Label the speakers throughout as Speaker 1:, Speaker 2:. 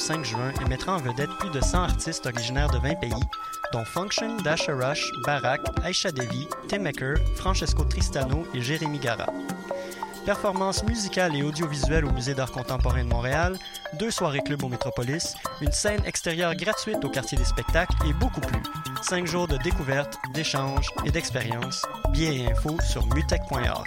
Speaker 1: 5 juin et mettra en vedette plus de 100 artistes originaires de 20 pays, dont Function, Dasha Rush, Barak, Aisha Devi, Tim Maker, Francesco Tristano et Jérémy Gara. Performances musicales et audiovisuelles au Musée d'art contemporain de Montréal, deux soirées club au Métropolis, une scène extérieure gratuite au quartier des spectacles et beaucoup plus. Cinq jours de découverte, d'échanges et d'expériences. Billets et infos sur mutech.org.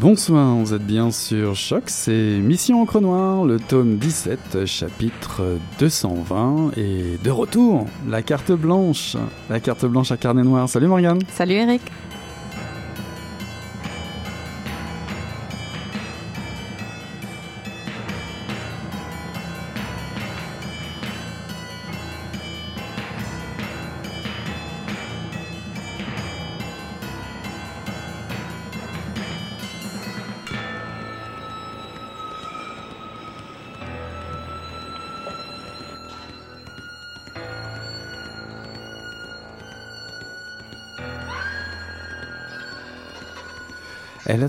Speaker 2: Bonsoir, vous êtes bien sur Choc, c'est Mission Encre Noire, le tome 17, chapitre 220, et de retour, la carte blanche, la carte blanche à carnet noir. Salut Morgane.
Speaker 3: Salut Eric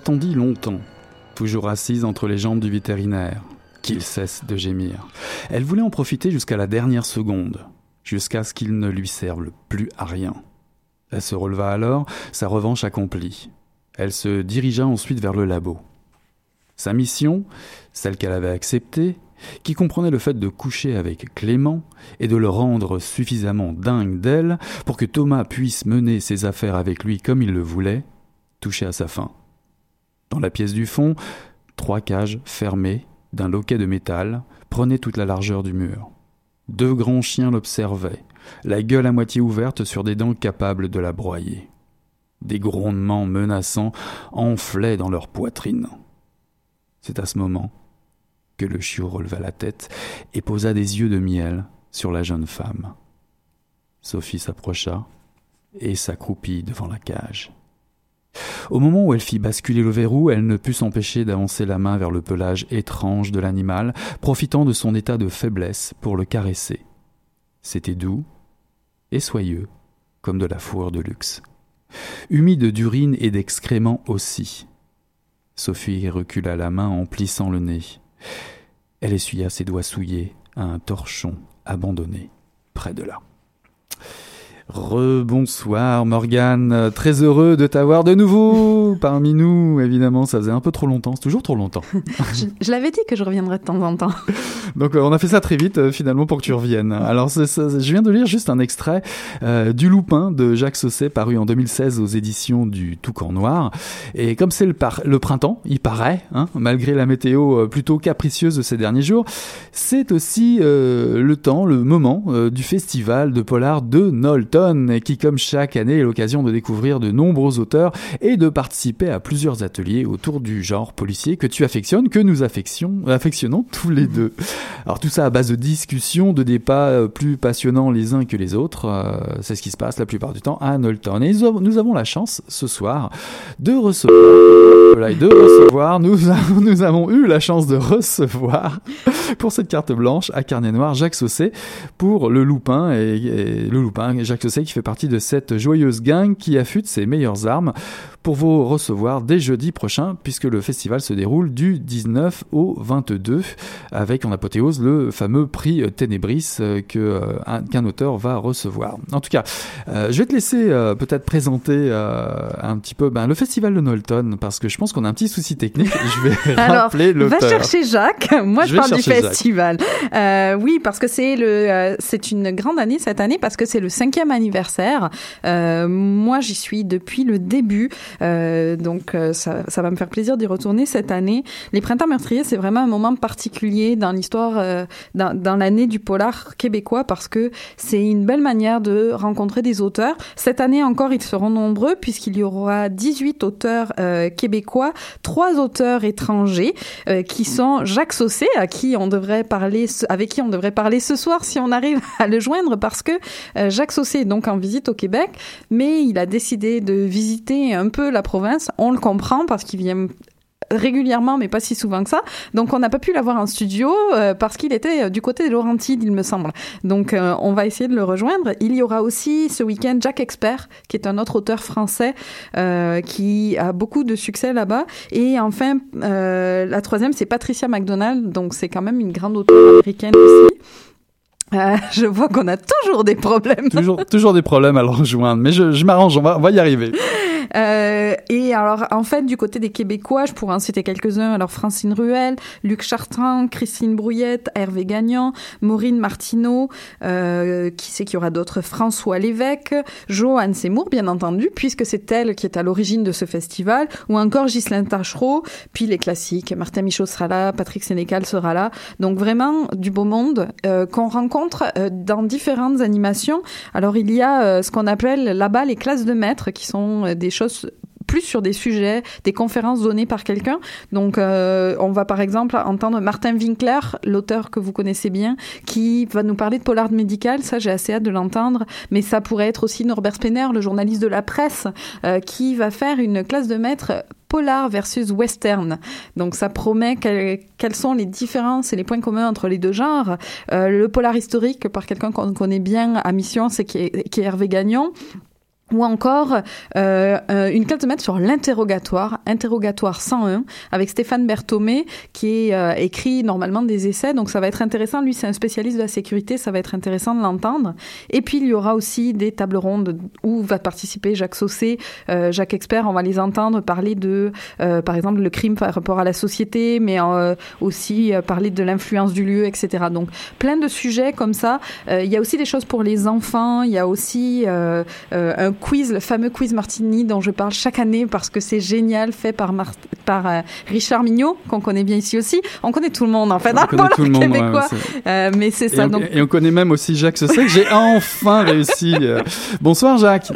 Speaker 2: attendit longtemps, toujours assise entre les jambes du vétérinaire, qu'il cesse de gémir. Elle voulait en profiter jusqu'à la dernière seconde, jusqu'à ce qu'il ne lui serve plus à rien. Elle se releva alors, sa revanche accomplie. Elle se dirigea ensuite vers le labo. Sa mission, celle qu'elle avait acceptée, qui comprenait le fait de coucher avec Clément et de le rendre suffisamment dingue d'elle pour que Thomas puisse mener ses affaires avec lui comme il le voulait, touchait à sa fin. Dans la pièce du fond, trois cages fermées d'un loquet de métal prenaient toute la largeur du mur. Deux grands chiens l'observaient, la gueule à moitié ouverte sur des dents capables de la broyer. Des grondements menaçants enflaient dans leur poitrine. C'est à ce moment que le chiot releva la tête et posa des yeux de miel sur la jeune femme. Sophie s'approcha et s'accroupit devant la cage. Au moment où elle fit basculer le verrou, elle ne put s'empêcher d'avancer la main vers le pelage étrange de l'animal, profitant de son état de faiblesse pour le caresser. C'était doux et soyeux, comme de la fourre de luxe. Humide d'urine et d'excréments aussi. Sophie recula la main en plissant le nez. Elle essuya ses doigts souillés à un torchon abandonné près de là. Rebonsoir Morgane, très heureux de t'avoir de nouveau parmi nous. Évidemment, ça faisait un peu trop longtemps, c'est toujours trop longtemps.
Speaker 3: je, je l'avais dit que je reviendrais de temps en temps.
Speaker 2: Donc euh, on a fait ça très vite euh, finalement pour que tu reviennes. Alors je viens de lire juste un extrait euh, du Loupin de Jacques Sausset paru en 2016 aux éditions du Toucan Noir. Et comme c'est le, printemps, il paraît, hein, malgré la météo euh, plutôt capricieuse de ces derniers jours, c'est aussi euh, le temps, le moment euh, du festival de polar de Qui comme chaque année est l'occasion de découvrir de nombreux auteurs et de participer à plusieurs ateliers autour du genre policier que tu affectionnes, que nous affectionnons tous les deux. Alors tout ça à base de discussions, de débats euh, plus passionnants les uns que les autres. euh, c'est ce qui se passe la plupart du temps à Knowlton. Et nous avons la chance ce soir de recevoir, de recevoir, nous avons, eu la chance de recevoir pour cette carte blanche à carnet noir Jacques Sausset pour le Loupin et, le Loupin Jacques Sausset qui fait partie de cette joyeuse gang qui affûte ses meilleures armes pour vous recevoir dès jeudi prochain, puisque le festival se déroule du 19 au 22, avec en apothéose le fameux prix Ténébris que qu'un auteur va recevoir. En tout cas, je vais te laisser peut-être présenter un petit peu ben, le festival de Knowlton, parce que je pense qu'on a un petit souci technique. Je vais rappeler l'auteur.
Speaker 3: Va chercher Jacques. Moi, je, parle du festival. Euh, oui, parce que c'est le, euh, c'est une grande année cette année parce que c'est le cinquième anniversaire. Euh, moi, j'y suis depuis le début, euh, donc euh, ça, ça, va me faire plaisir d'y retourner cette année. Les printemps meurtriers, c'est vraiment un moment particulier dans l'histoire, euh, dans, dans l'année du polar québécois parce que c'est une belle manière de rencontrer des auteurs. Cette année encore, ils seront nombreux puisqu'il y aura 18 auteurs québécois, trois auteurs étrangers qui sont Jacques Saucé, à qui on devrait parler, avec qui on devrait parler ce soir si on arrive à le joindre, parce que euh, Jacques Saucé est donc en visite au Québec, mais il a décidé de visiter un peu la province. On le comprend parce qu'il vient régulièrement, mais pas si souvent que ça. Donc, on n'a pas pu l'avoir en studio euh, parce qu'il était euh, du côté de Laurentides, il me semble. Donc, euh, on va essayer de le rejoindre. Il y aura aussi ce week-end Jack Expert, qui est un autre auteur français qui a beaucoup de succès là-bas. Et enfin, la troisième, c'est Patricia McDonald. Donc, c'est quand même une grande auteure américaine aussi. Je vois qu'on a toujours des problèmes.
Speaker 2: toujours, des problèmes à le rejoindre, mais je, m'arrange, on va y arriver.
Speaker 3: Euh, et alors, en fait, du côté des Québécois, je pourrais en citer quelques-uns. Alors, Francine Ruel, Luc Chartrand, Christine Brouillette, Hervé Gagnon, Maureen Martineau, euh, qui sait qu'il y aura d'autres, François Lévesque, Joanne Seymour, bien entendu, puisque c'est elle qui est à l'origine de ce festival, ou encore Ghislaine Tachereau, puis les classiques, Martin Michaud sera là, Patrick Sénécal sera là. Donc, vraiment, du beau monde euh, qu'on rencontre euh, dans différentes animations. Alors, il y a euh, ce qu'on appelle là-bas les classes de maîtres, qui sont euh, plus sur des sujets, des conférences données par quelqu'un. Donc, euh, on va par exemple entendre Martin Winkler, l'auteur que vous connaissez bien, qui va nous parler de polar médical. Ça, j'ai assez hâte de l'entendre. Mais ça pourrait être aussi Norbert Spener, le journaliste de la presse, euh, qui va faire une classe de maître polar versus western. Donc ça promet quelles sont les différences et les points communs entre les deux genres. Euh, le polar historique par quelqu'un qu'on connaît bien à Mission, c'est qui Hervé Gagnon ou encore euh, euh, une classe de maître sur l'interrogatoire, interrogatoire 101, avec Stéphane Berthomé, qui euh, écrit normalement des essais, donc ça va être intéressant. Lui, c'est un spécialiste de la sécurité, ça va être intéressant de l'entendre. Et puis, il y aura aussi des tables rondes où va participer Jacques Saucé, euh, Jacques Expert, on va les entendre parler de, euh, par exemple, le crime par rapport à la société, mais aussi parler de l'influence du lieu, etc. Donc, plein de sujets comme ça. il y a aussi des choses pour les enfants, il y a aussi un quiz, le fameux quiz Martini dont je parle chaque année parce que c'est génial, fait par, par euh, Richard Mignot, qu'on connaît bien ici aussi. On connaît tout le monde en fait,
Speaker 2: on connaît tout le monde, québécois.
Speaker 3: euh, mais c'est ça.
Speaker 2: On,
Speaker 3: donc...
Speaker 2: Et on connaît même aussi Jacques que J'ai enfin réussi. Euh. Bonsoir Jacques.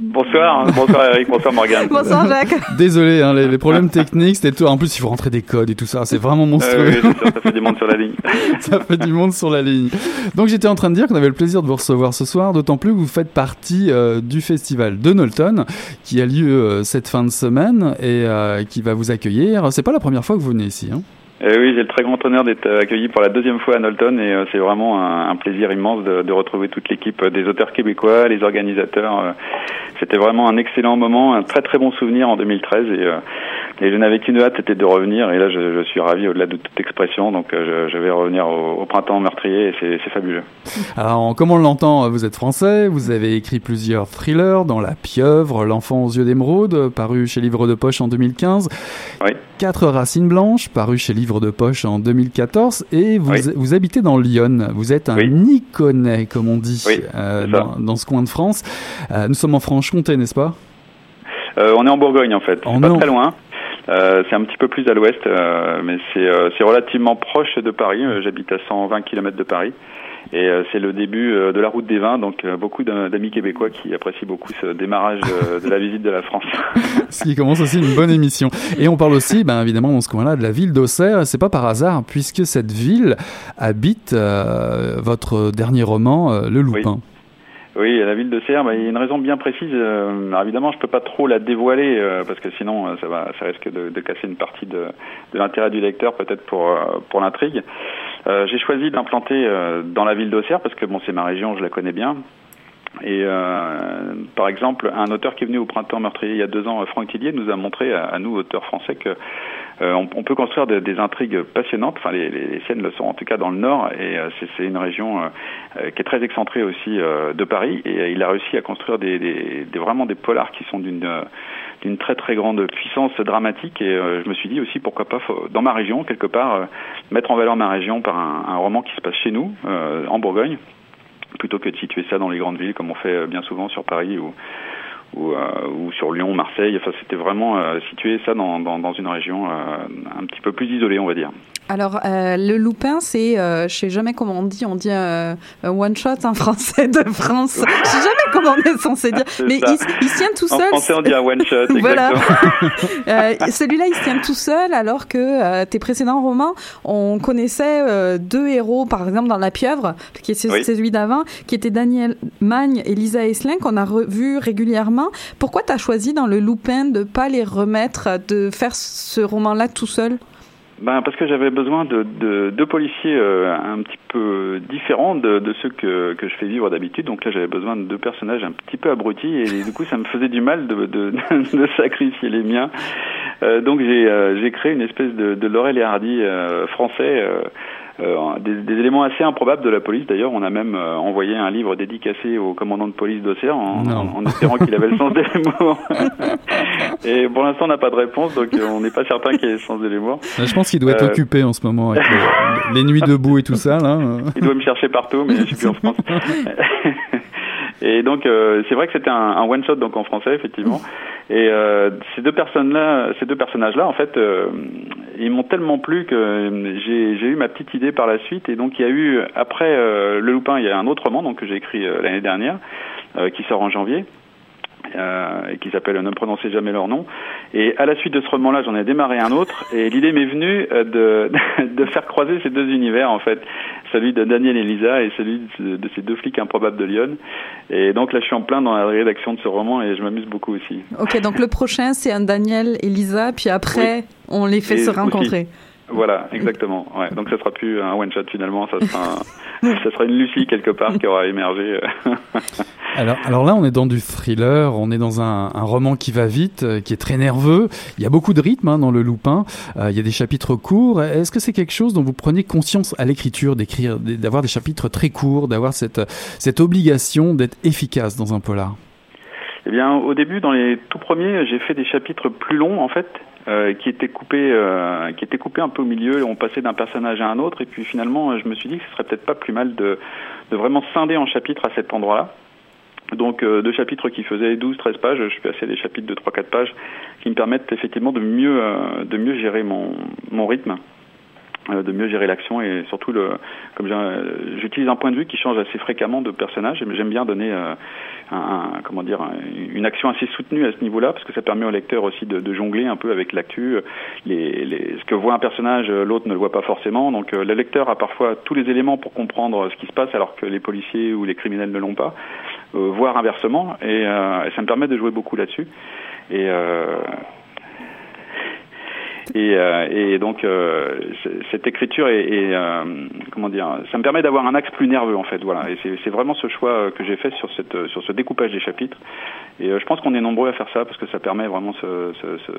Speaker 4: Bonsoir, bonsoir Eric, bonsoir Morgane.
Speaker 3: Bonsoir Jacques.
Speaker 2: Désolé, hein, les, les, problèmes techniques, c'était tout. En plus, il faut rentrer des codes et tout ça. C'est vraiment monstrueux.
Speaker 4: Euh, oui, ça, ça fait du monde sur la ligne.
Speaker 2: ça fait du monde sur la ligne. Donc j'étais en train de dire qu'on avait le plaisir de vous recevoir ce soir, d'autant plus que vous faites partie euh, du festival de Knowlton qui a lieu euh, cette fin de semaine et euh, qui va vous accueillir. C'est pas la première fois que vous venez ici. Hein?
Speaker 4: Euh, oui, j'ai le très grand honneur d'être accueilli pour la deuxième fois à Knowlton et euh, c'est vraiment un, un, plaisir immense de, de retrouver toute l'équipe des auteurs québécois, les organisateurs. Euh, C'était vraiment un excellent moment, un très très bon souvenir en 2013 et, euh, et je n'avais qu'une hâte, c'était de revenir et là je, je suis ravi au-delà de toute expression, donc je, je, vais revenir au, au printemps meurtrier et c'est fabuleux.
Speaker 2: Alors comme on l'entend, vous êtes français, vous avez écrit plusieurs thrillers dans La Pieuvre, L'enfant aux yeux d'émeraude, paru chez Livre de Poche en 2015.
Speaker 4: Oui.
Speaker 2: Quatre racines blanches, paru chez Livre de poche en 2014 et vous,
Speaker 4: oui.
Speaker 2: vous habitez dans Lyon. Vous êtes un
Speaker 4: oui.
Speaker 2: Niconais, comme on dit,
Speaker 4: oui,
Speaker 2: euh, dans, dans, ce coin de France. Euh, nous sommes en Franche-Comté, n'est-ce pas?
Speaker 4: Euh, On est en Bourgogne en fait,
Speaker 2: on
Speaker 4: pas en... très loin. Euh, c'est un petit peu plus à l'ouest, euh, mais c'est relativement proche de Paris. J'habite à 120 km de Paris. Et euh, c'est le début euh, de la route des vins, donc euh, beaucoup d'amis québécois qui apprécient beaucoup ce démarrage de la visite de la France.
Speaker 2: ce qui commence aussi une bonne émission. Et on parle aussi, ben, évidemment, dans ce coin-là, de la ville d'Auxerre. C'est pas par hasard, puisque cette ville habite votre dernier roman, Le Loupin.
Speaker 4: Oui. Oui, la ville de bah, il y a une raison bien précise. Euh, alors évidemment, je peux pas trop la dévoiler euh, parce que sinon, euh, ça va, ça risque de, de casser une partie de, de l'intérêt du lecteur, peut-être pour pour l'intrigue. J'ai choisi d'implanter dans la ville d'Auxerre parce que bon, c'est ma région, je la connais bien. Et euh, par exemple, un auteur qui est venu au printemps meurtrier il y a deux ans, Franck Tillier, nous a montré à, nous, auteurs français, que euh, on, peut construire des, intrigues passionnantes. Enfin, les, les, siennes le sont en tout cas dans le Nord, et euh, c'est une région euh, qui est très excentrée aussi de Paris. Et il a réussi à construire des, des, des vraiment des polars qui sont d'une d'une très très grande puissance dramatique. Et je me suis dit aussi pourquoi pas dans ma région quelque part mettre en valeur ma région par un, un roman qui se passe chez nous, en Bourgogne plutôt que de situer ça dans les grandes villes comme on fait bien souvent sur Paris ou, ou, euh, ou sur Lyon, Marseille. Enfin, c'était vraiment euh, situé ça dans, dans, dans une région euh, un petit peu plus isolée, on va dire.
Speaker 3: Alors, euh, le loupin, c'est, euh, je sais jamais comment on dit, on dit euh, one shot en français de France. je sais jamais comment on est censé dire, mais il, il, se tient tout seul. En
Speaker 4: français, on dit un one shot.
Speaker 3: voilà. Euh, celui-là, il se tient tout seul, alors que euh, tes précédents romans, on connaissait deux héros, par exemple dans La Pieuvre, qui est oui. celui d'avant, qui était Daniel Magne et Lisa Esselin, qu'on a revu régulièrement. Pourquoi tu as choisi dans le loupin de pas les remettre, de faire ce roman-là tout seul?
Speaker 4: Ben parce que j'avais besoin de, de, de policiers euh, un petit peu différents de, de ceux que, que je fais vivre d'habitude. Donc là, j'avais besoin de deux personnages un petit peu abrutis et du coup, ça me faisait du mal de, de, de sacrifier les miens. Euh, donc j'ai euh, j'ai créé une espèce de, de Laurel et Hardy euh, français euh, euh, des, des, éléments assez improbables de la police. D'ailleurs, on a même euh, envoyé un livre dédicacé au commandant de police d'Auxerre en, en, en, espérant qu'il avait le sens des mots. Et pour l'instant, on n'a pas de réponse, donc euh, on n'est pas certain qu'il ait le sens des mots.
Speaker 2: Je pense qu'il doit être occupé en ce moment avec les, les, nuits debout et tout ça. Là.
Speaker 4: Il doit me chercher partout, mais je suis plus en France. Et donc euh, c'est vrai que c'était un, un, one shot donc en français effectivement. Et euh, ces deux personnes là, ces deux personnages là en fait, euh, ils m'ont tellement plu que j'ai eu ma petite idée par la suite. Et donc il y a eu après euh, le Loupin, il y a un autre roman donc que j'ai écrit euh, l'année dernière euh, qui sort en janvier. Euh, qui s'appelle Ne prononcez jamais leur nom. Et à la suite de ce roman-là, j'en ai démarré un autre, et l'idée m'est venue de, de faire croiser ces deux univers, en fait, celui de Daniel et Lisa et celui de, de ces deux flics improbables de Lyon. Et donc là, je suis en plein dans la rédaction de ce roman, et je m'amuse beaucoup aussi.
Speaker 3: Ok, donc le prochain, c'est un Daniel et Lisa, puis après, oui. on les fait et se rencontrer.
Speaker 4: Aussi. Voilà, exactement. Ouais. Donc ça sera plus un one shot finalement, ça sera, un, ça sera une Lucie quelque part qui aura émergé.
Speaker 2: alors, alors là, on est dans du thriller, on est dans un, un roman qui va vite, euh, qui est très nerveux. Il y a beaucoup de rythme hein, dans le Loupin. Euh, il y a des chapitres courts. Est-ce que c'est quelque chose dont vous prenez conscience à l'écriture, d'écrire, d'avoir des chapitres très courts, d'avoir cette cette obligation d'être efficace dans un polar?
Speaker 4: Eh bien, au début, dans les tout premiers, j'ai fait des chapitres plus longs, en fait, euh, qui étaient coupés, euh, qui étaient coupés un peu au milieu. On passait d'un personnage à un autre, et puis finalement, je me suis dit que ce serait peut-être pas plus mal de, vraiment scinder en chapitres à cet endroit-là. Donc euh, deux chapitres qui faisaient 12-13 pages, je suis passé à des chapitres de 3-4 pages qui me permettent effectivement de mieux, euh, de mieux gérer mon, rythme euh, de mieux gérer l'action et surtout le comme j'utilise un point de vue qui change assez fréquemment de personnage mais j'aime bien donner euh, un, un, comment dire une action assez soutenue à ce niveau-là parce que ça permet au lecteur aussi de, de jongler un peu avec l'actu les, les, ce que voit un personnage l'autre ne le voit pas forcément. Donc euh, le lecteur a parfois tous les éléments pour comprendre ce qui se passe alors que les policiers ou les criminels ne l'ont pas euh, voire inversement et, euh, et, ça me permet de jouer beaucoup là-dessus. Et euh, et, euh, et donc euh, cette écriture est, euh, comment dire, ça me permet d'avoir un axe plus nerveux en fait, voilà. Et c'est vraiment ce choix que j'ai fait sur cette sur ce découpage des chapitres. Et je pense qu'on est nombreux à faire ça parce que ça permet vraiment ce, ce, ce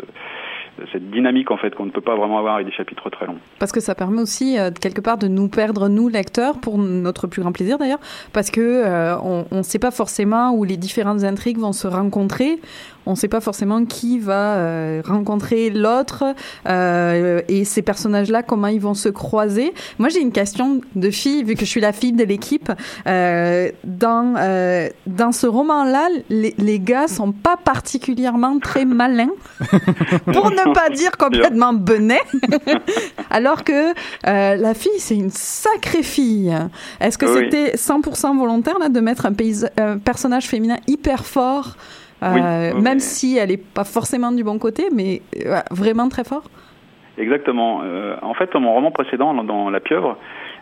Speaker 4: cette dynamique en fait qu'on ne peut pas vraiment avoir avec des chapitres très longs.
Speaker 3: Parce que ça permet aussi euh, quelque part de nous perdre nous lecteurs pour notre plus grand plaisir d'ailleurs parce que on ne sait pas forcément où les différentes intrigues vont se rencontrer. On ne sait pas forcément qui va euh, rencontrer l'autre euh, et ces personnages-là comment ils vont se croiser. Moi j'ai une question de fille vu que je suis la fille de l'équipe. Euh, dans dans ce roman-là, les, les gars sont pas particulièrement très malins pour ne pas dire complètement benet. Alors que la fille, c'est une sacrée fille. Est-ce que oui. c'était 100% volontaire là, de mettre un personnage féminin hyper fort, euh, oui, même si elle n'est pas forcément du bon côté, mais euh, vraiment très fort
Speaker 4: Exactement. Euh, en fait, dans mon roman précédent, dans La Pieuvre,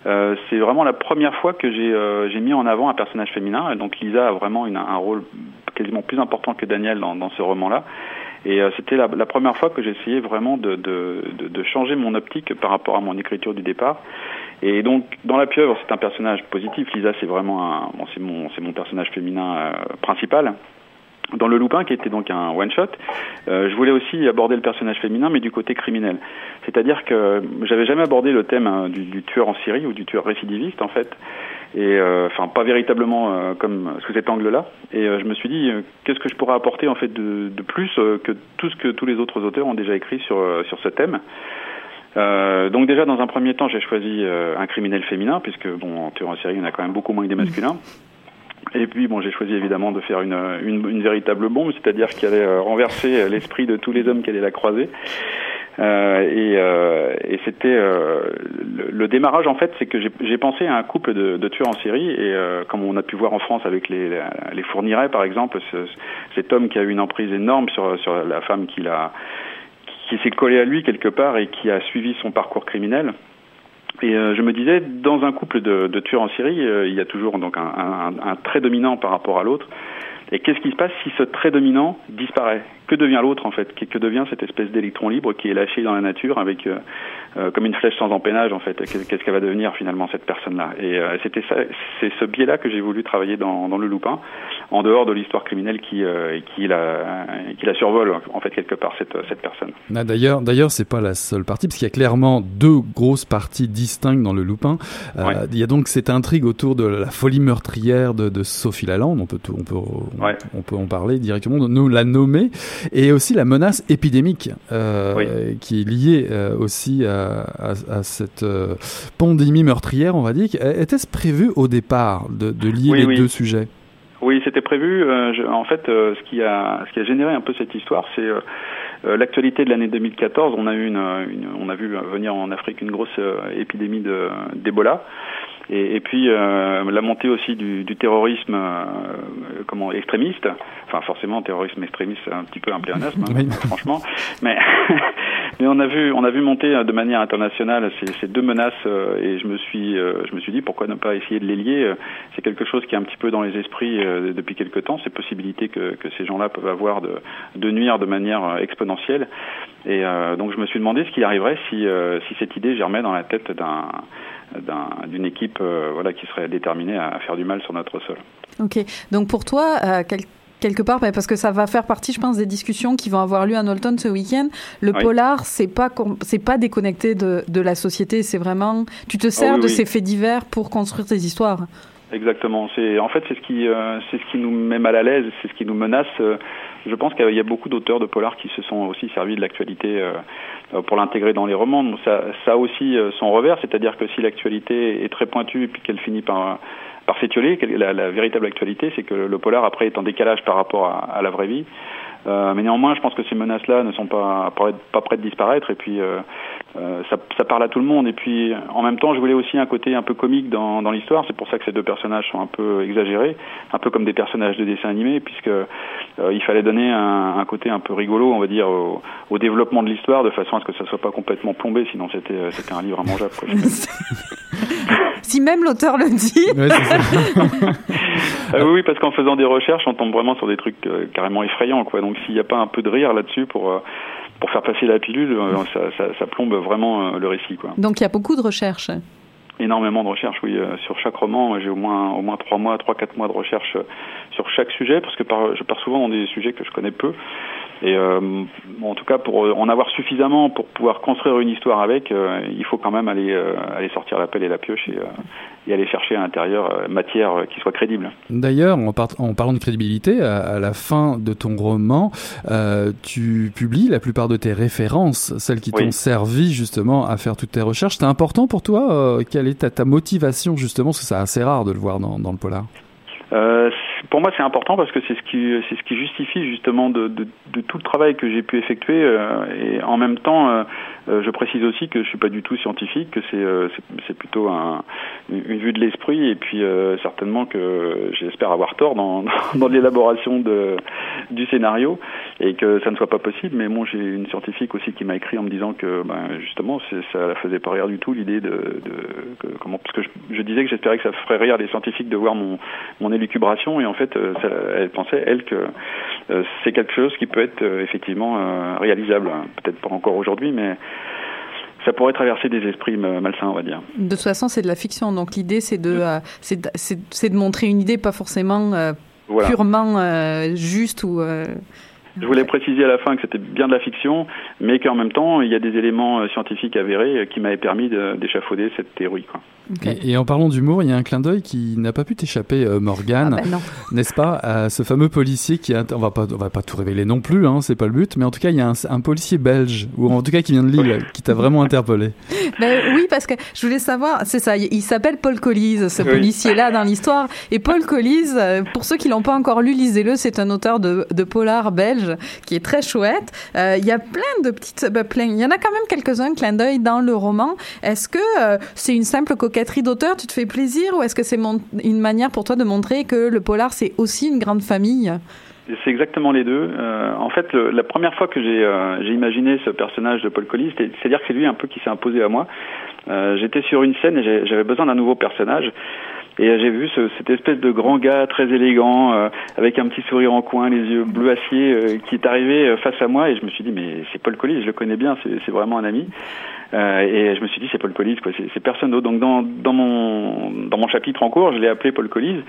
Speaker 4: euh, c'est vraiment la première fois que j'ai euh, mis en avant un personnage féminin. Donc Lisa a vraiment une, un rôle quasiment plus important que Daniel dans, dans ce roman-là. Et c'était la, la, première fois que j'essayais vraiment de, de, de, changer mon optique par rapport à mon écriture du départ. Et donc, dans La Pieuvre, c'est un personnage positif. Lisa, c'est vraiment un, bon, c'est mon, c'est mon personnage féminin principal. Dans Le Loupin, qui était donc un one-shot, euh, je voulais aussi aborder le personnage féminin, mais du côté criminel. C'est-à-dire que j'avais jamais abordé le thème hein, du, du, tueur en Syrie ou du tueur récidiviste, en fait, et euh, enfin pas véritablement euh, comme sous cet angle-là. Et je me suis dit, qu'est-ce que je pourrais apporter en fait de, de plus que tout ce que tous les autres auteurs ont déjà écrit sur sur ce thème. Euh, donc déjà dans un premier temps j'ai choisi un criminel féminin puisque bon en tueur en série il y en a quand même beaucoup moins que des masculins. Et puis bon, j'ai choisi évidemment de faire une, une, une véritable bombe, c'est-à-dire qu'il allait euh, renverser euh, l'esprit de tous les hommes qui allaient la croiser. Euh, et, euh, et c'était euh, le, le, démarrage en fait, c'est que j'ai pensé à un couple de, de, tueurs en série et comme on a pu voir en France avec les, les par exemple, ce, cet homme qui a eu une emprise énorme sur, sur la femme qui l'a qui s'est collée à lui quelque part et qui a suivi son parcours criminel. Et euh, je me disais, dans un couple de, de tueurs en Syrie, euh, il y a toujours donc un, un, un trait dominant par rapport à l'autre. Et qu'est-ce qui se passe si ce trait dominant disparaît? Que devient l'autre en fait que, devient cette espèce d'électron libre qui est lâché dans la nature avec euh, euh comme une flèche sans empennage en fait Qu'est-ce qu'elle va devenir finalement cette personne-là? Et euh, c'était ça, c'est ce biais-là que j'ai voulu travailler dans, dans, le Loupin, en dehors de l'histoire criminelle qui euh, qui la qui la survole en fait quelque part cette cette personne.
Speaker 2: Ah, d'ailleurs, d'ailleurs, c'est pas la seule partie parce qu'il y a clairement deux grosses parties distinctes dans le Loupin. Ouais. Il y a donc cette intrigue autour de la folie meurtrière de, de Sophie Lalande. On peut tout, on peut
Speaker 4: Ouais.
Speaker 2: On peut en parler directement, nous la nommer, et aussi la menace épidémique euh,
Speaker 4: oui.
Speaker 2: qui est liée euh, aussi à, à, à cette euh, pandémie meurtrière, on va dire. Était-ce prévu au départ de, de lier
Speaker 4: oui,
Speaker 2: les
Speaker 4: oui.
Speaker 2: deux sujets?
Speaker 4: Oui, c'était prévu. Je, en fait, ce qui a ce qui a généré un peu cette histoire, c'est l'actualité de l'année 2014. On a eu une, une, on a vu venir en Afrique une grosse épidémie d'Ebola. Et, et, puis euh, la montée aussi du, du terrorisme euh, comment extrémiste, enfin forcément terrorisme extrémiste c'est un petit peu un pléonasme hein,
Speaker 2: Oui.
Speaker 4: franchement, mais mais on a vu on a vu monter de manière internationale ces, ces deux menaces euh, et je me suis euh, je me suis dit pourquoi ne pas essayer de les lier c'est quelque chose qui est un petit peu dans les esprits euh, depuis quelque temps ces possibilités que, que ces gens-là peuvent avoir de, de nuire de manière exponentielle. Et euh, donc je me suis demandé ce qui arriverait si euh, si cette idée germait dans la tête d'un d'une équipe euh, voilà, qui serait déterminée à faire du mal sur notre sol.
Speaker 3: Ok, donc pour toi, euh, quel, quelque part, parce que ça va faire partie, je pense, des discussions qui vont avoir lieu à Knowlton ce week-end. Le
Speaker 4: oui.
Speaker 3: polar, c'est pas c'est pas déconnecté de, de la société, c'est vraiment tu te sers
Speaker 4: oh, oui,
Speaker 3: de
Speaker 4: oui.
Speaker 3: ces faits divers pour construire tes histoires.
Speaker 4: Exactement. C'est en fait c'est ce qui euh, c'est ce qui nous met mal à l'aise, c'est ce qui nous menace. Euh, je pense qu'il y a beaucoup d'auteurs de polar qui se sont aussi servis de l'actualité euh, pour l'intégrer dans les romans. Ça, a aussi euh, son revers, c'est-à-dire que si l'actualité est très pointue et puis qu'elle finit par par s'étioler, la, véritable actualité, c'est que le polar après est en décalage par rapport à, la vraie vie. Euh, mais néanmoins, je pense que ces menaces-là ne sont pas, prêtes de disparaître. Et puis, euh, ça, ça, parle à tout le monde. Et puis, en même temps, je voulais aussi un côté un peu comique dans, dans l'histoire. C'est pour ça que ces deux personnages sont un peu exagérés, un peu comme des personnages de dessin animé, puisque euh, il fallait donner un, un, côté un peu rigolo, on va dire, au, au développement de l'histoire, de façon à ce que ça soit pas complètement plombé. Sinon, c'était c'était un livre immangeable. Quoi,
Speaker 3: si même l'auteur le dit.
Speaker 2: Ouais,
Speaker 4: euh, oui, parce qu'en faisant des recherches, on tombe vraiment sur des trucs euh, carrément effrayants, quoi. Donc s'il n'y a pas un peu de rire là-dessus pour euh, pour faire passer la pilule, ça, ça, ça, plombe vraiment le récit, quoi.
Speaker 3: Donc il y a beaucoup de recherches.
Speaker 4: Énormément de recherches, oui. sur chaque roman, j'ai au moins au moins trois mois, trois quatre mois de recherche sur chaque sujet, parce que par, je pars souvent dans des sujets que je connais peu. Et euh, en tout cas, pour en avoir suffisamment pour pouvoir construire une histoire avec, euh, il faut quand même aller, euh, aller sortir la pelle et la pioche et, et aller chercher à l'intérieur matière qui soit crédible.
Speaker 2: D'ailleurs, en, par en, parlant de crédibilité, à, à, la fin de ton roman, tu publies la plupart de tes références, celles qui t'ont servi justement à faire toutes tes recherches. C'est important pour toi Quelle est ta, ta, motivation justement Parce que c'est assez rare de le voir dans, dans le polar?
Speaker 4: Euh, pour moi, c'est important parce que c'est ce qui c'est ce qui justifie justement de, de, de tout le travail que j'ai pu effectuer euh, et en même temps, euh, je précise aussi que je suis pas du tout scientifique, que c'est c'est plutôt un une vue de l'esprit et puis euh, certainement que j'espère avoir tort dans, dans l'élaboration de du scénario et que ça ne soit pas possible. Mais bon j'ai une scientifique aussi qui m'a écrit en me disant que ben, justement ça la faisait pas rire du tout l'idée de, de comment parce que je, je disais que j'espérais que ça ferait rire les scientifiques de voir mon mon élucubration et en fait ça, elle pensait elle que c'est quelque chose qui peut être effectivement réalisable peut-être pas encore aujourd'hui mais ça pourrait traverser des esprits malsains, on va dire.
Speaker 3: De toute façon, c'est de la fiction, donc l'idée, c'est de, euh, c'est de, montrer une idée, pas forcément euh, purement euh, juste ou.
Speaker 4: Je voulais préciser à la fin que c'était bien de la fiction, mais qu'en même temps, il y a des éléments scientifiques avérés qui m'avaient permis d'échafauder cette théorie. Quoi.
Speaker 2: Et, en parlant d'humour, il y a un clin d'œil qui n'a pas pu t'échapper, euh, Morgane, ah ben n'est-ce pas à Ce fameux policier qui a, on va pas, on va pas tout révéler non plus, hein, c'est pas le but, mais en tout cas, il y a un, policier belge ou en tout cas qui vient de Lille, qui t'a vraiment interpellé.
Speaker 3: Ben, oui, parce que je voulais savoir, c'est ça, il s'appelle Paul Collise, ce policier-là dans l'histoire, et Paul Collise, euh, pour ceux qui l'ont pas encore lu, lisez-le, c'est un auteur de, de, polar belge qui est très chouette. Euh, il y a plein de petites, ben, il y en a quand même quelques-uns clins d'œil dans le roman. Est-ce que c'est une simple coquette d'auteur, tu te fais plaisir? Ou est-ce que c'est une manière pour toi de montrer que le polar, c'est aussi une grande famille?
Speaker 4: C'est exactement les deux. Euh, en fait, la première fois que euh, j'ai imaginé ce personnage de Paul Collis, c'est-à-dire que c'est lui un peu qui s'est imposé à moi. Euh, j'étais sur une scène et j'avais besoin d'un nouveau personnage. Et j'ai vu ce, cette espèce de grand gars très élégant, avec un petit sourire en coin, les yeux bleu acier, qui est arrivé face à moi. Et je me suis dit, mais c'est Paul Collis, je le connais bien, c'est vraiment un ami. Euh, et je me suis dit, c'est Paul Collise, quoi. C'est personne d'autre. Donc dans, dans, mon, dans mon chapitre en cours, je l'ai appelé Paul Collise.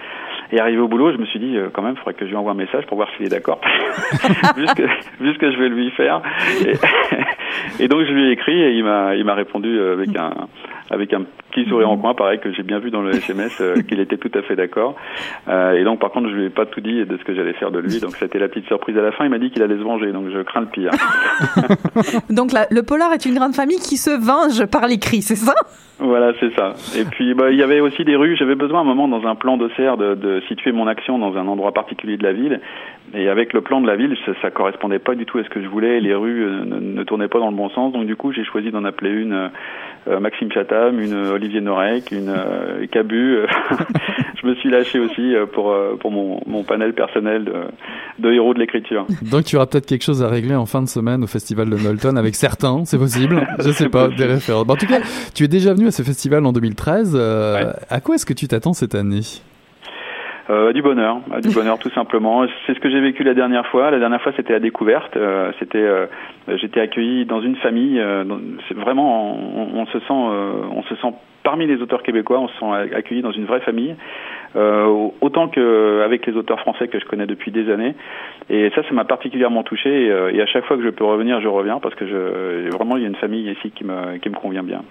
Speaker 4: Et arrivé au boulot, je me suis dit, euh, quand même, il faudrait que je lui envoie un message pour voir s'il est d'accord. vu, ce que, vu ce que je vais lui faire. et donc je lui ai écrit et il m'a, il m'a répondu avec un, avec un petit sourire en coin, pareil que j'ai bien vu dans le SMS, euh, qu'il était tout à fait d'accord. Euh, et donc par contre, je lui ai pas tout dit de ce que j'allais faire de lui, donc c'était la petite surprise à la fin. Il m'a dit qu'il allait se venger, donc je crains le pire.
Speaker 3: donc le polar est une grande famille qui se venge par l'écrit, c'est ça?
Speaker 4: Voilà, c'est ça. Et puis, bah, il y avait aussi des rues. J'avais besoin à un moment, dans un plan d'Auxerre, de, de situer mon action dans un endroit particulier de la ville. Et avec le plan de la ville, ça, ça correspondait pas du tout à ce que je voulais. Les rues euh, ne, ne tournaient pas dans le bon sens. Donc, du coup, j'ai choisi d'en appeler une euh, Maxime Chatham, une Olivier Norek, une euh, Cabu. je me suis lâché aussi pour, pour mon, mon panel personnel de, de héros de l'écriture.
Speaker 2: Donc tu auras peut-être quelque chose à régler en fin de semaine au festival de Knowlton avec certains, c'est possible. Je sais pas, des références. en tout cas, tu es déjà venu à ce festival en 2013. À quoi est-ce que tu t'attends cette année?
Speaker 4: Euh, du bonheur, du bonheur tout simplement. C'est ce que j'ai vécu la dernière fois. La dernière fois, c'était la découverte. Euh, c'était, euh, j'étais accueilli dans une famille. c'est vraiment, on, se sent, on se sent parmi les auteurs québécois, on se sent accueilli dans une vraie famille. autant qu'avec les auteurs français que je connais depuis des années. Et ça, ça m'a particulièrement touché. Et, et, à chaque fois que je peux revenir, je reviens parce que je, vraiment, il y a une famille ici qui me, qui me convient bien.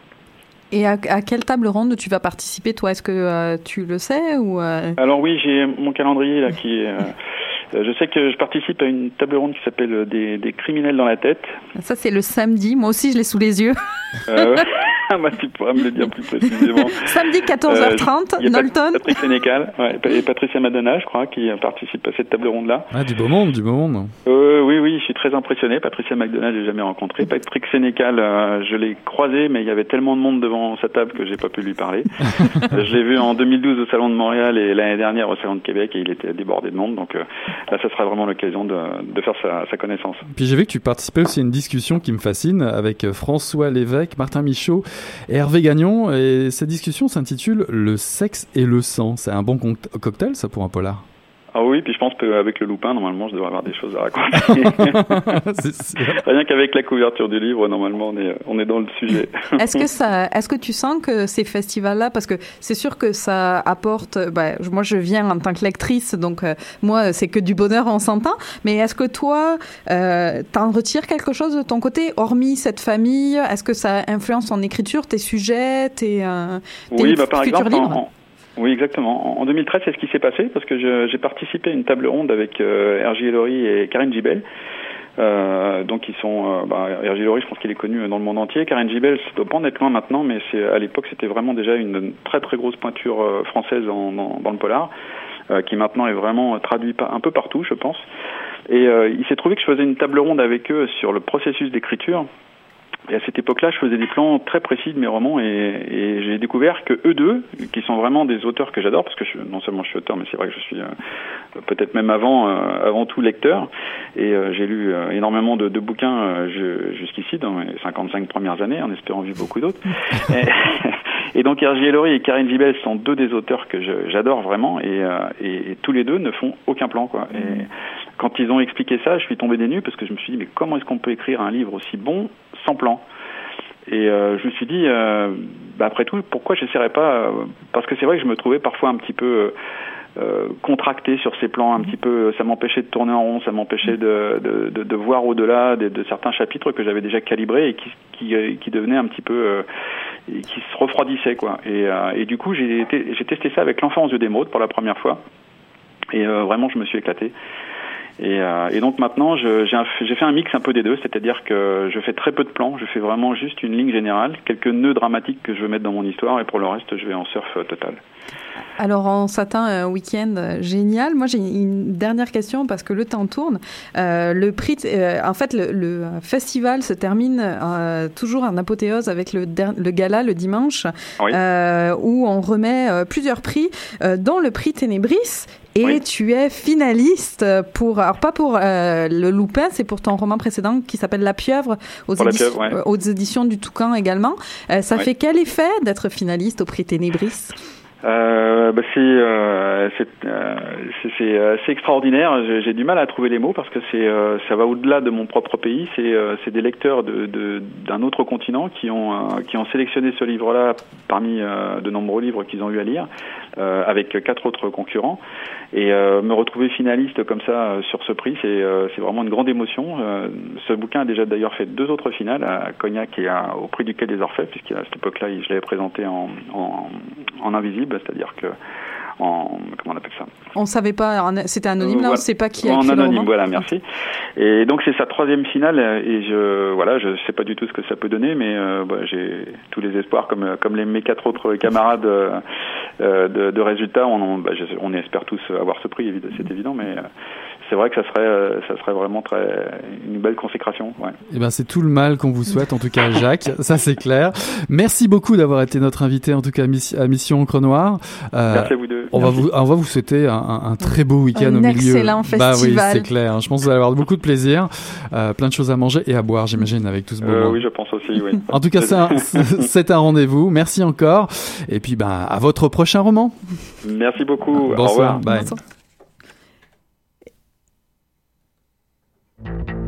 Speaker 3: Et à, quelle table ronde tu vas participer, toi? Est-ce que euh, tu le sais ou euh?
Speaker 4: Alors oui, j'ai mon calendrier là qui est. Euh, je sais que je participe à une table ronde qui s'appelle des, des, criminels dans la tête.
Speaker 3: Ça c'est le samedi. Moi aussi, je l'ai sous les yeux.
Speaker 4: Moi, tu pourras me le dire plus précisément.
Speaker 3: Samedi 14h30, euh, Nolton.
Speaker 4: Patrick Sénécal ouais, et Patricia Madonna, je crois, qui participe à cette table ronde-là.
Speaker 2: Ah, du beau monde, du beau monde.
Speaker 4: Euh, oui, oui, je suis très impressionné. Patricia McDonald, j'ai jamais rencontré. Patrick Sénécal, euh, je l'ai croisé, mais il y avait tellement de monde devant sa table que j'ai pas pu lui parler. je l'ai vu en 2012 au Salon de Montréal et l'année dernière au Salon de Québec et il était débordé de monde. Donc euh, là, ça sera vraiment l'occasion de, de, faire sa, sa connaissance.
Speaker 2: Puis j'ai vu que tu participais aussi à une discussion qui me fascine avec François Lévesque, Martin Michaud Hervé Gagnon. Et cette discussion s'intitule Le sexe et le sang. C'est un bon cocktail, ça, pour un polar?
Speaker 4: Ah oui, puis je pense qu'avec le loupin, normalement, je devrais avoir des choses à raconter. Rien qu'avec la couverture du livre, normalement, on est, on est dans le sujet.
Speaker 3: est-ce que ça, est-ce que tu sens que ces festivals-là, parce que c'est sûr que ça apporte, bah, moi je viens en tant que lectrice, donc euh, moi c'est que du bonheur, on s'entend, mais est-ce que toi, euh, t'en retires quelque chose de ton côté, hormis cette famille? Est-ce que ça influence ton écriture, tes sujets, tes, euh,
Speaker 4: oui, bah, par exemple, oui, exactement. En 2013, c'est ce qui s'est passé parce que j'ai participé à une table ronde avec euh, R.J. Et Karine Gibel. Euh, donc ils sont, euh, bah, je pense qu'il est connu dans le monde entier. Karine Gibel, ça doit pas en être loin maintenant, mais c'est à l'époque c'était vraiment déjà une très très grosse pointure euh, française en, dans le polar, euh, qui maintenant est vraiment traduit un peu partout, je pense. Et il s'est trouvé que je faisais une table ronde avec eux sur le processus d'écriture. Et à cette époque-là, je faisais des plans très précis de mes romans et, et j'ai découvert que eux deux, qui sont vraiment des auteurs que j'adore, parce que je, non seulement je suis auteur, mais c'est vrai que je suis euh, peut-être même avant, euh, avant tout lecteur. Et euh, j'ai lu énormément de, de bouquins jusqu'ici dans mes 55 premières années, en espérant vivre beaucoup d'autres. et, et, donc Hergé Laurie et Karine Vibel sont deux des auteurs que j'adore vraiment, et, et, tous les deux ne font aucun plan, quoi. Et quand ils ont expliqué ça, je suis tombé des nues parce que je me suis dit mais comment est-ce qu'on peut écrire un livre aussi bon sans plan et euh, je me suis dit, euh, bah après tout, pourquoi j'essaierais pas euh, Parce que c'est vrai que je me trouvais parfois un petit peu contracté sur ces plans, un petit peu, ça m'empêchait de tourner en rond, ça m'empêchait de, voir au-delà de, certains chapitres que j'avais déjà calibrés et qui, devenaient un petit peu, qui se refroidissaient quoi. Et, du coup, j'ai testé ça avec l'enfance de d'émeraude pour la première fois. Et vraiment, je me suis éclaté. Et, euh, et, donc maintenant, j'ai fait un mix un peu des deux, c'est-à-dire que je fais très peu de plans, je fais vraiment juste une ligne générale, quelques nœuds dramatiques que je veux mettre dans mon histoire, et pour le reste, je vais en surf total.
Speaker 3: Alors on s'attend à un week-end euh, génial. Moi j'ai une dernière question parce que le temps tourne. Euh, le prix, euh, en fait, le, le, festival se termine euh, toujours en apothéose avec le, le gala le dimanche, oui. où on remet plusieurs prix, dont le prix Ténébris. Et oui. tu es finaliste pour, alors pas pour le Loupin, c'est pour ton roman précédent qui s'appelle La Pieuvre aux, édi
Speaker 4: pieuvre, ouais.
Speaker 3: aux éditions du Toucan également. ça fait quel effet d'être finaliste au prix Ténébris?
Speaker 4: Euh, bah c'est euh, c'est assez extraordinaire. J'ai du mal à trouver les mots parce que c'est euh, ça va au-delà de mon propre pays. C'est euh, des lecteurs d'un de, d'un autre continent qui ont euh, qui ont sélectionné ce livre-là parmi euh, de nombreux livres qu'ils ont eu à lire avec quatre autres concurrents. Et me retrouver finaliste comme ça sur ce prix, c'est c'est vraiment une grande émotion. ce bouquin a déjà d'ailleurs fait deux autres finales à Cognac et à, au prix du Quai des Orfèvres, puisqu'à cette époque-là, je l'avais présenté en, en, en invisible, c'est-à-dire que en comment on appelle ça?
Speaker 3: On savait pas, c'était anonyme là, on sait pas qui a
Speaker 4: en anonyme, voilà, merci. Et donc c'est sa troisième finale et je voilà, je sais pas du tout ce que ça peut donner, mais euh, bah, j'ai tous les espoirs comme comme les mes quatre autres camarades euh, de, de, résultats, on bah, je, on espère tous avoir ce prix, c'est évident, mais euh, c'est vrai que ça serait, ça serait vraiment très, une belle consécration. Ouais.
Speaker 2: Eh ben, c'est tout le mal qu'on vous souhaite, en tout cas, Jacques. ça, c'est clair. Merci beaucoup d'avoir été notre invité, en tout cas, à Mission Encre Noire.
Speaker 4: Euh, Merci à vous deux.
Speaker 2: On va vous, on va vous souhaiter un, un très beau week-end au milieu.
Speaker 3: excellent festival.
Speaker 2: Bah oui, c'est clair. Je pense que vous allez avoir beaucoup de plaisir, euh, plein de choses à manger et à boire, j'imagine, avec tout ce beau
Speaker 4: euh, Oui, je pense aussi, oui.
Speaker 2: en tout cas, c'est un, un rendez-vous. Merci encore. Et puis, ben, à votre prochain roman.
Speaker 4: Merci beaucoup.
Speaker 2: Bonsoir.
Speaker 4: Au revoir.
Speaker 2: Bye.
Speaker 3: Bonsoir. Thank you.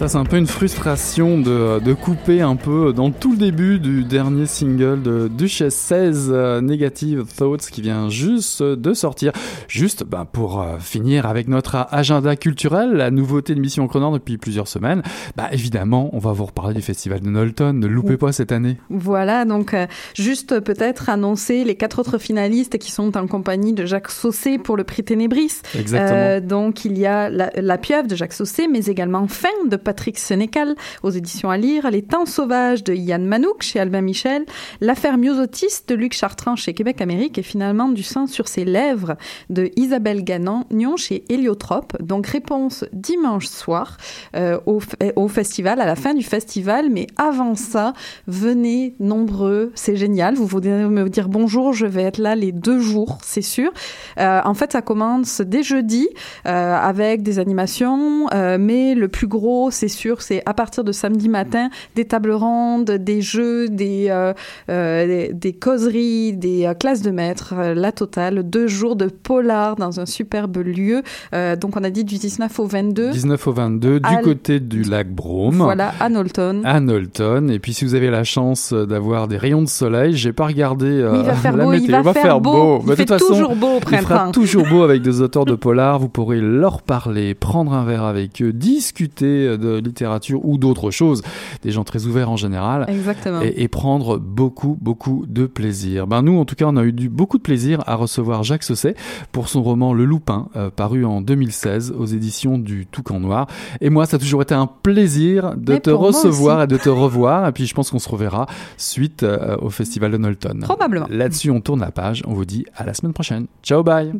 Speaker 2: Ça, c'est un peu une frustration de, de, couper un peu dans tout le début du dernier single de Duchesse 16, euh, Negative Thoughts, qui vient juste de sortir. Juste bah, pour euh, finir avec notre agenda culturel, la nouveauté de Mission Chronor depuis plusieurs semaines. Bah, évidemment, on va vous reparler du festival de Nolton. Ne loupez pas cette année.
Speaker 3: Voilà, donc euh, juste peut-être annoncer les quatre autres finalistes qui sont en compagnie de Jacques Saucé pour le prix Ténébris.
Speaker 2: Exactement.
Speaker 3: donc il y a la, la pieuvre de Jacques Saucé, mais également Fin de Patrick Sénécal aux éditions à lire, Les Temps sauvages de Yann Manouk chez Albin Michel, L'affaire Myosotis de Luc Chartrand chez Québec Amérique et finalement Du sang sur ses lèvres de Isabelle Gagnon chez Héliotrope. Donc réponse dimanche soir euh, au, au festival, à la fin du festival. Mais avant ça, venez nombreux, c'est génial. Vous voulez me dire bonjour, je vais être là les deux jours, c'est sûr. Euh, en fait, ça commence dès jeudi euh, avec des animations, mais le plus gros, c'est sûr, c'est à partir de samedi matin, des tables rondes, des jeux, des, euh, euh, des, des causeries, des euh, classes de maîtres, la totale, deux jours de polar dans un superbe lieu. Donc, on a dit du 19 au 22.
Speaker 2: 19 au 22, du côté du lac Brome.
Speaker 3: Voilà, à Knowlton.
Speaker 2: À Knowlton. Et puis, si vous avez la chance d'avoir des rayons de soleil, j'ai pas regardé
Speaker 3: il va faire
Speaker 2: la
Speaker 3: beau, il va faire beau. Il
Speaker 2: de
Speaker 3: fait
Speaker 2: toute façon,
Speaker 3: toujours beau au
Speaker 2: il fera toujours beau avec des auteurs de polar. Vous pourrez leur parler, prendre un verre avec eux, discuter de littérature ou d'autres choses. Des gens très ouverts en général.
Speaker 3: Exactement.
Speaker 2: Et, et prendre beaucoup, beaucoup de plaisir. Ben nous, en tout cas, on a eu du, beaucoup de plaisir à recevoir Jacques Sausset pour son roman Le Loupin, euh, paru en 2016 aux éditions du Toucan Noir. Et moi, ça a toujours été un plaisir de
Speaker 3: Mais
Speaker 2: te recevoir et de te revoir. Et puis, je pense qu'on se reverra suite euh, au Festival de Knowlton.
Speaker 3: Probablement.
Speaker 2: Là-dessus, on tourne la page. On vous dit à la semaine prochaine. Ciao, bye.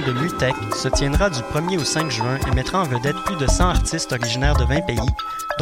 Speaker 1: De MUTEC se tiendra du 1er au 5 juin et mettra en vedette plus de 100 artistes originaires de 20 pays,